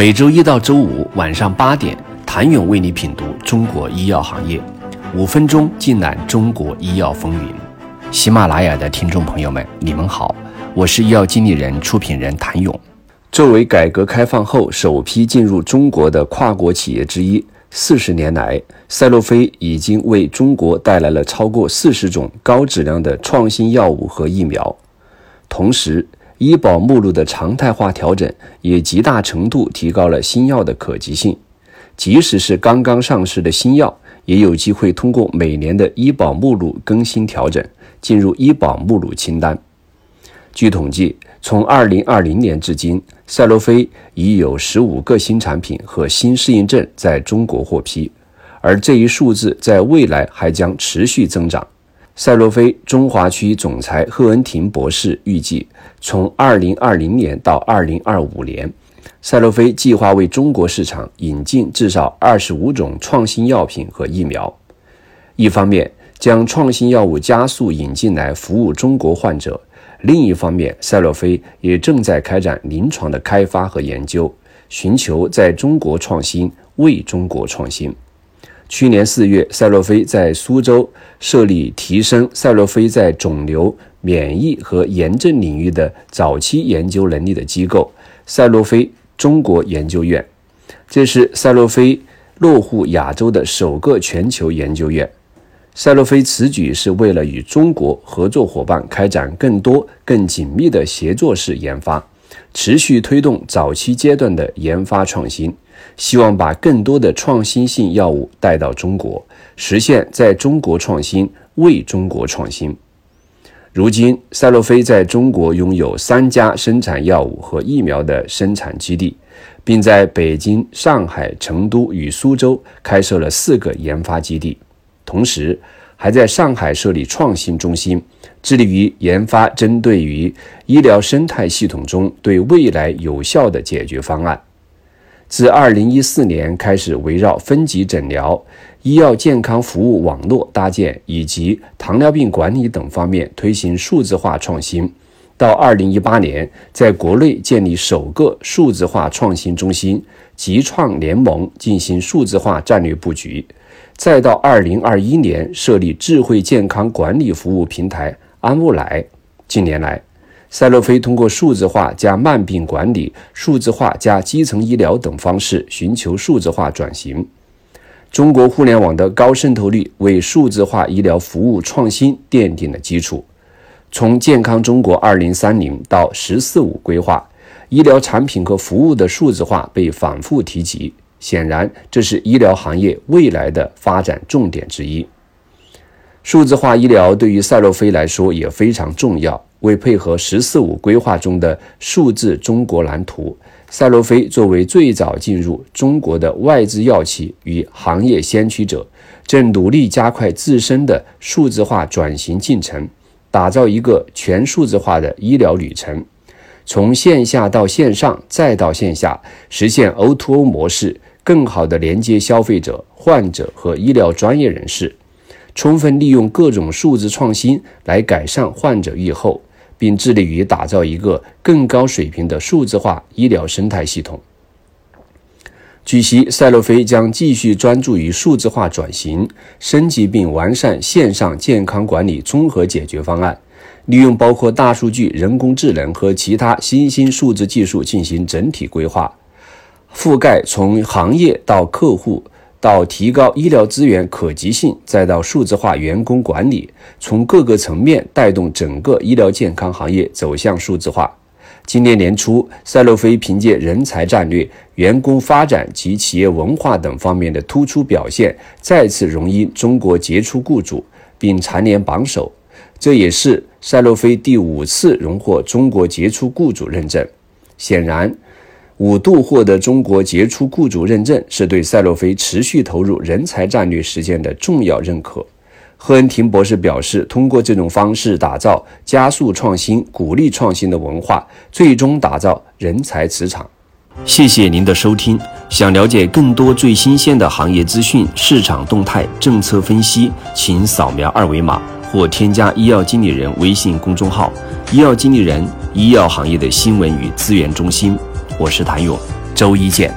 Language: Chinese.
每周一到周五晚上八点，谭勇为你品读中国医药行业，五分钟尽览中国医药风云。喜马拉雅的听众朋友们，你们好，我是医药经理人、出品人谭勇。作为改革开放后首批进入中国的跨国企业之一，四十年来，赛洛菲已经为中国带来了超过四十种高质量的创新药物和疫苗，同时。医保目录的常态化调整也极大程度提高了新药的可及性，即使是刚刚上市的新药，也有机会通过每年的医保目录更新调整，进入医保目录清单。据统计，从2020年至今，赛洛菲已有15个新产品和新适应症在中国获批，而这一数字在未来还将持续增长。赛洛菲中华区总裁贺恩廷博士预计，从2020年到2025年，赛洛菲计划为中国市场引进至少25种创新药品和疫苗。一方面，将创新药物加速引进来服务中国患者；另一方面，赛洛菲也正在开展临床的开发和研究，寻求在中国创新，为中国创新。去年四月，赛洛菲在苏州设立提升赛洛菲在肿瘤、免疫和炎症领域的早期研究能力的机构——赛洛菲中国研究院。这是赛洛菲落户亚洲的首个全球研究院。赛洛菲此举是为了与中国合作伙伴开展更多、更紧密的协作式研发，持续推动早期阶段的研发创新。希望把更多的创新性药物带到中国，实现在中国创新，为中国创新。如今，赛洛菲在中国拥有三家生产药物和疫苗的生产基地，并在北京、上海、成都与苏州开设了四个研发基地，同时还在上海设立创新中心，致力于研发针对于医疗生态系统中对未来有效的解决方案。自2014年开始，围绕分级诊疗、医药健康服务网络搭建以及糖尿病管理等方面推行数字化创新，到2018年在国内建立首个数字化创新中心——集创联盟，进行数字化战略布局，再到2021年设立智慧健康管理服务平台安慕莱。近年来，赛洛菲通过数字化加慢病管理、数字化加基层医疗等方式寻求数字化转型。中国互联网的高渗透率为数字化医疗服务创新奠定了基础。从健康中国2030到“十四五”规划，医疗产品和服务的数字化被反复提及，显然这是医疗行业未来的发展重点之一。数字化医疗对于赛洛菲来说也非常重要。为配合“十四五”规划中的数字中国蓝图，赛洛菲作为最早进入中国的外资药企与行业先驱者，正努力加快自身的数字化转型进程，打造一个全数字化的医疗旅程，从线下到线上再到线下，实现 O2O 模式，更好地连接消费者、患者和医疗专业人士，充分利用各种数字创新来改善患者预后。并致力于打造一个更高水平的数字化医疗生态系统。据悉，赛洛菲将继续专注于数字化转型升级，并完善线上健康管理综合解决方案，利用包括大数据、人工智能和其他新兴数字技术进行整体规划，覆盖从行业到客户。到提高医疗资源可及性，再到数字化员工管理，从各个层面带动整个医疗健康行业走向数字化。今年年初，赛洛菲凭借人才战略、员工发展及企业文化等方面的突出表现，再次荣膺中国杰出雇主，并蝉联榜首。这也是赛洛菲第五次荣获中国杰出雇主认证。显然。五度获得中国杰出雇主认证，是对赛洛菲持续投入人才战略实践的重要认可。贺恩廷博士表示，通过这种方式打造加速创新、鼓励创新的文化，最终打造人才磁场。谢谢您的收听。想了解更多最新鲜的行业资讯、市场动态、政策分析，请扫描二维码或添加医药经理人微信公众号“医药经理人”——医药行业的新闻与资源中心。我是谭勇。周一见。